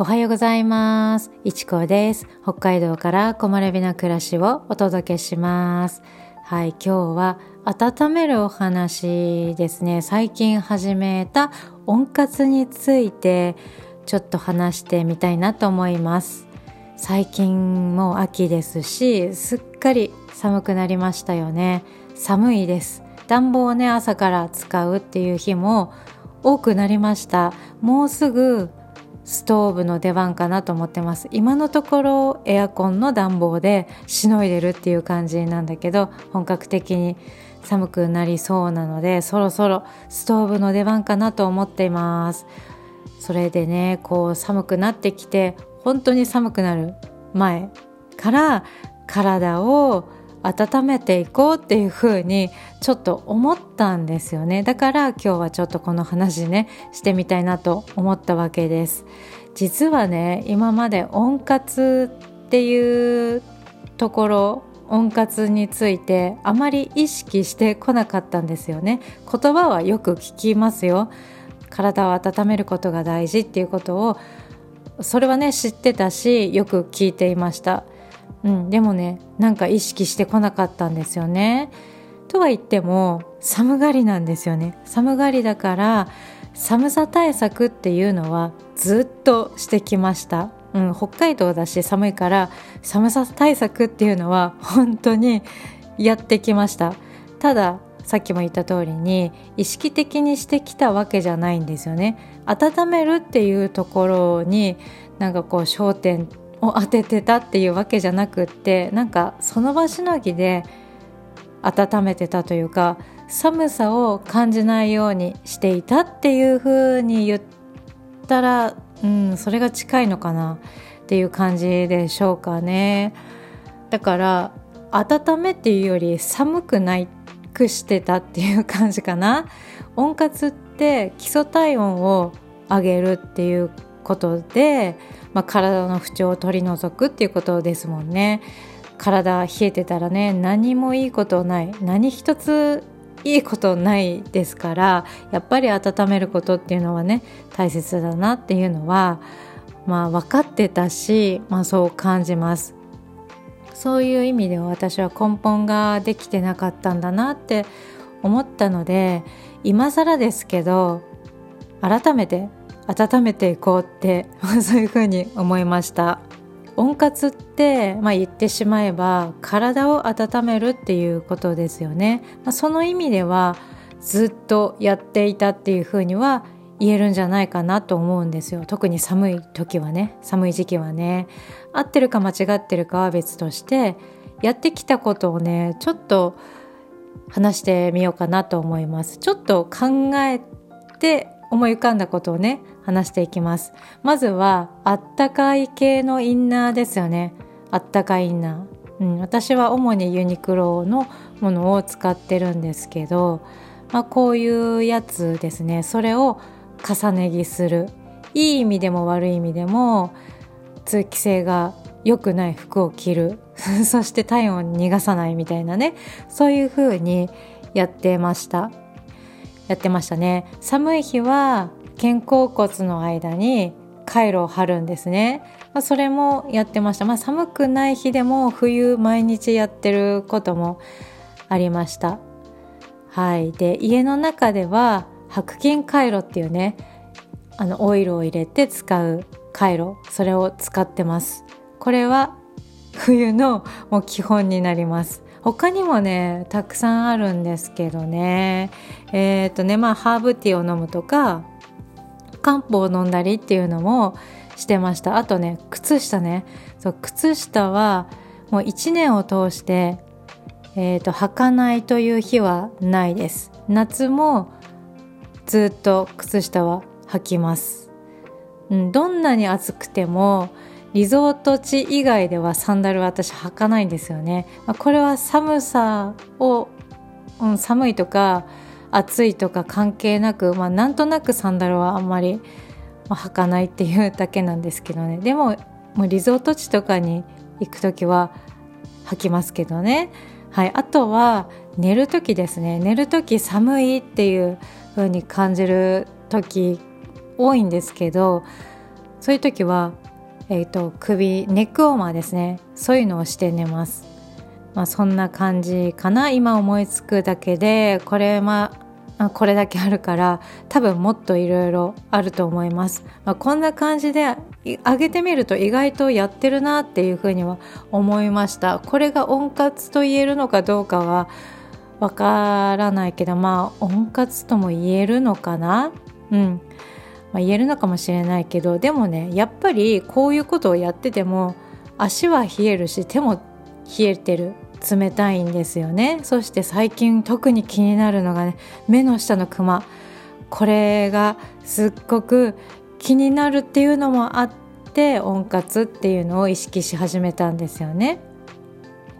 おはようございます。いちこです。北海道から木漏れ日の暮らしをお届けします。はい、今日は温めるお話ですね。最近始めた温活についてちょっと話してみたいなと思います。最近も秋ですし、すっかり寒くなりましたよね。寒いです。暖房をね、朝から使うっていう日も多くなりました。もうすぐストーブの出番かなと思ってます。今のところエアコンの暖房でしのいでるっていう感じなんだけど本格的に寒くなりそうなのでそろそろストーブの出番かなと思っています。それでねこう寒くなってきて本当に寒くなる前から体を温めていこうっていう風にちょっと思ったんですよね。だから今日はちょっとこの話ねしてみたいなと思ったわけです。実はね今まで温活っていうところ温活についてあまり意識してこなかったんですよね。言葉はよく聞きますよ。体を温めることが大事っていうことをそれはね知ってたしよく聞いていました。うん、でもねなんか意識してこなかったんですよね。とは言っても寒がりなんですよね。寒がりだから寒さ対策っていうのはずっとしてきました。うん、北海道だし寒いから寒さ対策っていうのは本当にやってきました。たださっきも言った通りに意識的にしてきたわけじゃないんですよね。温めるっていうところになんかこう焦点を当ててたっていうわけじゃなくってなんかその場しのぎで温めてたというか寒さを感じないようにしていたっていう風に言ったら、うん、それが近いのかなっていう感じでしょうかね。だから温めっていうより寒くないくしてたっていう感じかな。温活って基礎体温を上げるっていうことでまあ、体の不調を取り除くっていうことですもんね。体冷えてたらね何もいいことない。何一ついいことないですからやっぱり温めることっていうのはね大切だなっていうのはまあ分かってたし、まあ、そう感じます。そういう意味では私は根本ができてなかったんだなって思ったので今更ですけど改めて温めていこうって そういうふうに思いました。温活って、まあ、言ってしまえば体を温めるっていうことですよね、まあ、その意味ではずっとやっていたっていうふうには言えるんじゃないかなと思うんですよ。特に寒い時はね。寒い時期はね。合ってるか間違ってるかは別としてやってきたことをねちょっと話してみようかなと思います。ちょっと考えて思い浮かんだことをね話していきます。まずはあったかい系のインナーですよね。あったかいインナー、うん、私は主にユニクロのものを使ってるんですけど、まあ、こういうやつですね。それを重ね着する。いい意味でも悪い意味でも通気性が良くない服を着る。そして体温を逃がさないみたいなね。そういう風にやってました。やってましたね。寒い日は肩甲骨の間に回路を貼るんですね、まあ、それもやってました。まあ寒くない日でも冬毎日やってることもありました。はい。で家の中では白金回路っていうねあのオイルを入れて使う回路それを使ってます。これは冬のもう基本になります。他にもねたくさんあるんですけどね。えっ、ー、とねまあハーブティーを飲むとか漢方を飲んだりっていうのもしてました。あとね靴下ね。そう靴下はもう1年を通してえーと、履かないという日はないです。夏もずっと靴下は履きます、うん、どんなに暑くてもリゾート地以外ではサンダルは私履かないんですよね。まあ、これは寒さを、うん、寒いとか暑いとか関係なく、まあ、なんとなくサンダルはあんまり、まあ、履かないっていうだけなんですけどねでももうリゾート地とかに行く時は履きますけどね。はい、あとは寝る時ですね寝る時寒いっていう風に感じる時多いんですけどそういう時は、えーと、首ネックウォーマーですねそういうのをして寝ます、まあ、そんな感じかな。今思いつくだけでこれまあこれだけあるから多分もっといろいろあると思います、まあ、こんな感じで上げてみると意外とやってるなっていうふうには思いました。これが温活と言えるのかどうかはわからないけどまあ温活とも言えるのかな？うん、まあ、言えるのかもしれないけどでもねやっぱりこういうことをやってても足は冷えるし手も冷えてる冷たいんですよね。そして最近特に気になるのがね目の下のクマ。これがすっごく気になるっていうのもあって温活っていうのを意識し始めたんですよね。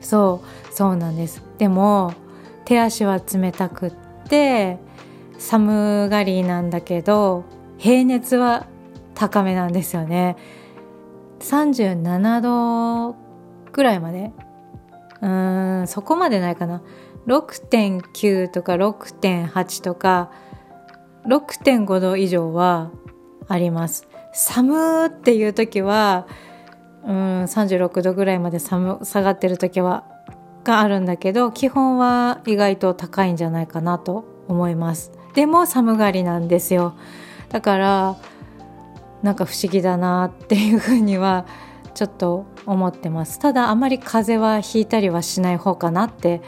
そうそうなんです。でも手足は冷たくって寒がりなんだけど平熱は高めなんですよね。37度ぐらいまで。うーんそこまでないかな。6.9とか6.8とか6.5度以上はあります。寒っていう時はうん36度ぐらいまで寒下がってる時はがあるんだけど基本は意外と高いんじゃないかなと思います。でも寒がりなんですよ。だからなんか不思議だなっていうふうにはちょっと思ってます。ただあまり風邪はひいたりはしない方かなって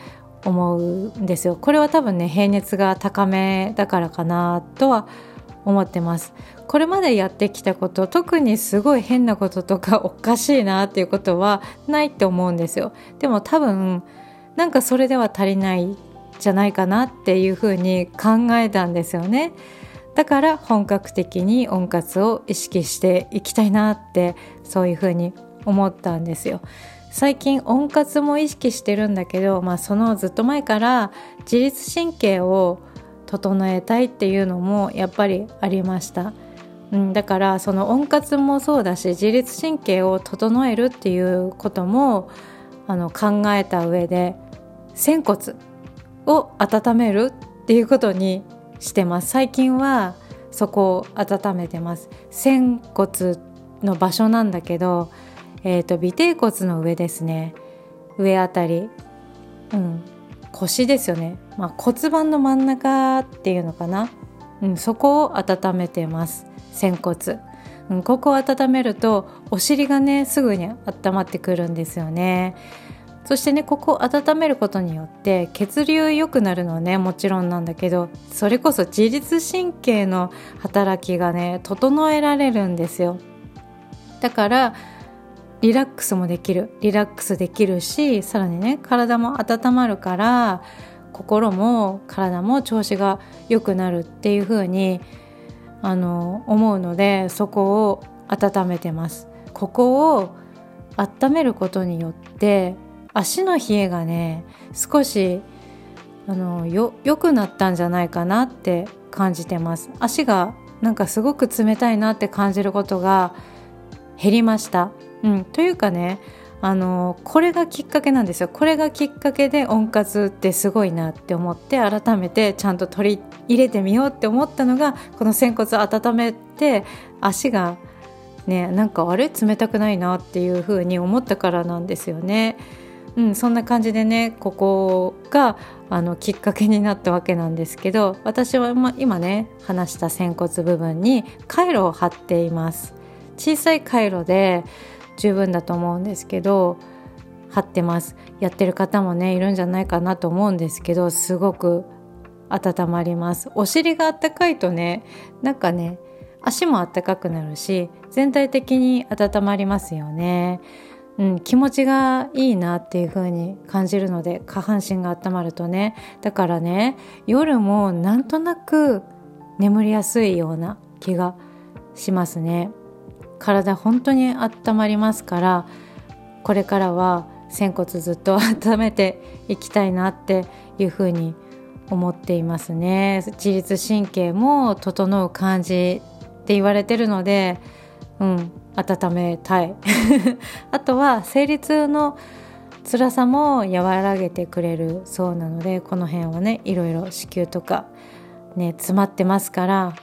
思うんですよ。これは多分ね平熱が高めだからかなとは思ってます。これまでやってきたこと特にすごい変なこととかおかしいなっていうことはないって思うんですよ。でも多分なんかそれでは足りないじゃないかなっていうふうに考えたんですよね。だから本格的に温活を意識していきたいなってそういうふうに思ったんですよ。最近温活も意識してるんだけど、まあ、そのずっと前から自律神経を整えたいっていうのもやっぱりありました、うん、だからその温活もそうだし自律神経を整えるっていうこともあの考えた上で仙骨を温めるっていうことにしてます。最近はそこを温めてます。仙骨の場所なんだけど、えーと、尾てい骨の上ですね。上あたり、うん、腰ですよね、まあ、骨盤の真ん中っていうのかな、うん、そこを温めてます。仙骨、うん、ここを温めるとお尻がねすぐに温まってくるんですよね。そしてねここを温めることによって血流良くなるのはねもちろんなんだけどそれこそ自律神経の働きがね整えられるんですよ。だからリラックスもできる。リラックスできるしさらにね体も温まるから心も体も調子が良くなるっていう風にあの思うのでそこを温めてます。ここを温めることによって足の冷えがね少しあのよ良くなったんじゃないかなって感じてます。足がなんかすごく冷たいなって感じることが減りました、うん、というかねあのこれがきっかけなんですよ。これがきっかけで温活ってすごいなって思って改めてちゃんと取り入れてみようって思ったのがこの仙骨温めて足がねなんかあれ？冷たくないなっていう風に思ったからなんですよね。うん、そんな感じでねここがあのきっかけになったわけなんですけど私は今ね話した仙骨部分に回路を貼っています。小さい回路で十分だと思うんですけど貼ってます。やってる方もねいるんじゃないかなと思うんですけどすごく温まります。お尻があったかいとねなんかね足もあったかくなるし全体的に温まりますよね。うん、気持ちがいいなっていう風に感じるので下半身が温まるとね。だからね夜もなんとなく眠りやすいような気がしますね。体本当に温まりますからこれからは仙骨ずっと温めていきたいなっていう風に思っていますね。自律神経も整う感じって言われてるのでうん。温めたい。あとは生理痛の辛さも和らげてくれるそうなのでこの辺はねいろいろ子宮とかね詰まってますから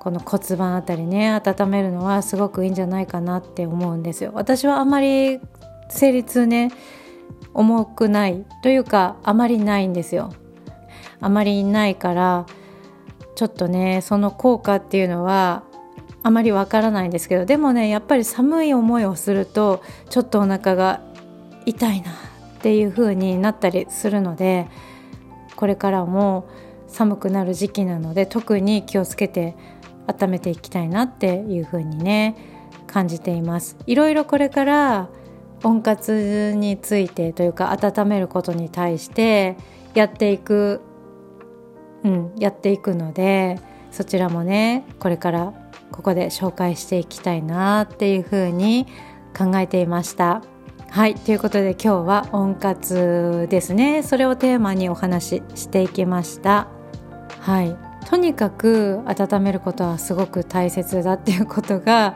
この骨盤あたりね温めるのはすごくいいんじゃないかなって思うんですよ。私はあまり生理痛ね重くないというかあまりないんですよ。あまりないからちょっとねその効果っていうのはあまりわからないんですけどでもねやっぱり寒い思いをするとちょっとお腹が痛いなっていう風になったりするのでこれからも寒くなる時期なので特に気をつけて温めていきたいなっていう風にね感じています。いろいろこれから温活についてというか温めることに対してやっていくうん、やっていくのでそちらもねこれからここで紹介していきたいなっていうふうに考えていました。はいということで今日は温活ですねそれをテーマにお話ししていきました。はいとにかく温めることはすごく大切だっていうことが、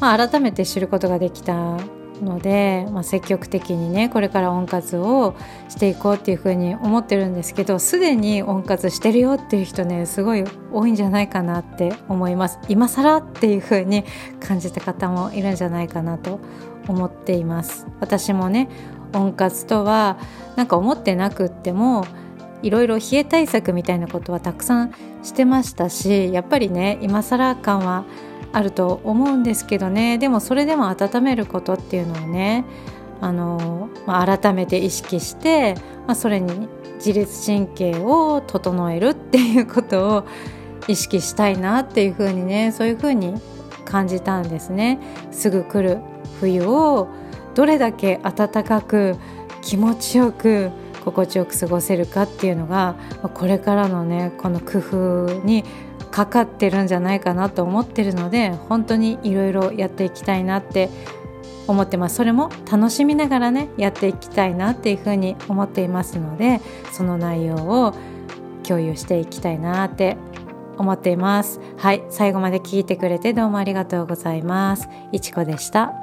まあ、改めて知ることができたので、まあ、積極的にねこれから温活をしていこうっていうふうに思ってるんですけどすでに温活してるよっていう人ねすごい多いんじゃないかなって思います。今更っていうふうに感じた方もいるんじゃないかなと思っています。私もね温活とはなんか思ってなくってもいろいろ冷え対策みたいなことはたくさんしてましたしやっぱりね今更感はあると思うんですけどねでもそれでも温めることっていうのをねあの、まあ、改めて意識して、まあ、それに自律神経を整えるっていうことを意識したいなっていうふうにねそういうふうに感じたんですね。すぐ来る冬をどれだけ暖かく気持ちよく心地よく過ごせるかっていうのがこれからのねこの工夫にかかってるんじゃないかなと思ってるので本当にいろいろやっていきたいなって思ってます。それも楽しみながらねやっていきたいなっていうふうに思っていますのでその内容を共有していきたいなって思っています。はい最後まで聞いてくれてどうもありがとうございます。いちこでした。